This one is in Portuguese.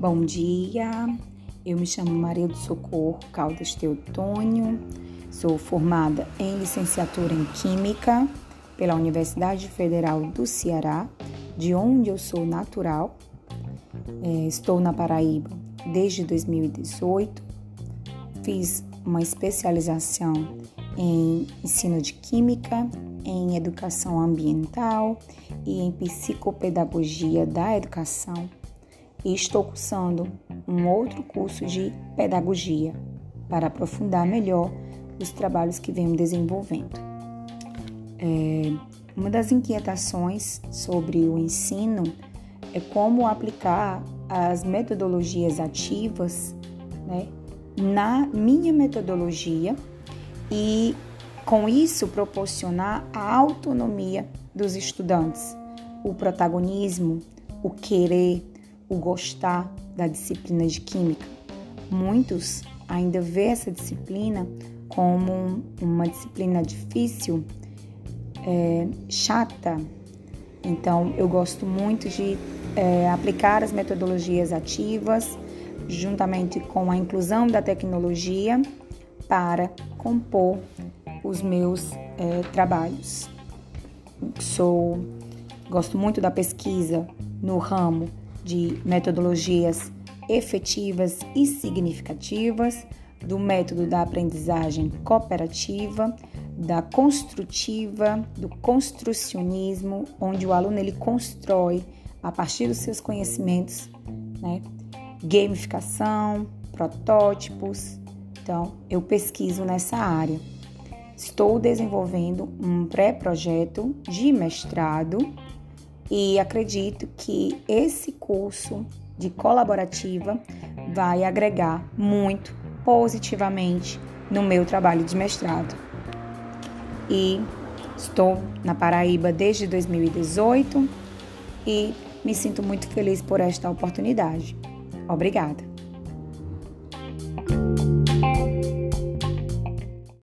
Bom dia, eu me chamo Maria do Socorro Caldas Teotônio, sou formada em licenciatura em Química pela Universidade Federal do Ceará, de onde eu sou natural. É, estou na Paraíba desde 2018, fiz uma especialização em ensino de Química, em Educação Ambiental e em Psicopedagogia da Educação e estou cursando um outro curso de pedagogia para aprofundar melhor os trabalhos que venho desenvolvendo. É, uma das inquietações sobre o ensino é como aplicar as metodologias ativas né, na minha metodologia e, com isso, proporcionar a autonomia dos estudantes, o protagonismo, o querer, o gostar da disciplina de química. Muitos ainda vê essa disciplina como uma disciplina difícil, é, chata. Então, eu gosto muito de é, aplicar as metodologias ativas, juntamente com a inclusão da tecnologia, para compor os meus é, trabalhos. Sou, gosto muito da pesquisa no ramo de metodologias efetivas e significativas, do método da aprendizagem cooperativa, da construtiva, do construcionismo, onde o aluno ele constrói a partir dos seus conhecimentos, né? Gamificação, protótipos. Então, eu pesquiso nessa área. Estou desenvolvendo um pré-projeto de mestrado e acredito que esse curso de colaborativa vai agregar muito positivamente no meu trabalho de mestrado. E estou na Paraíba desde 2018 e me sinto muito feliz por esta oportunidade. Obrigada.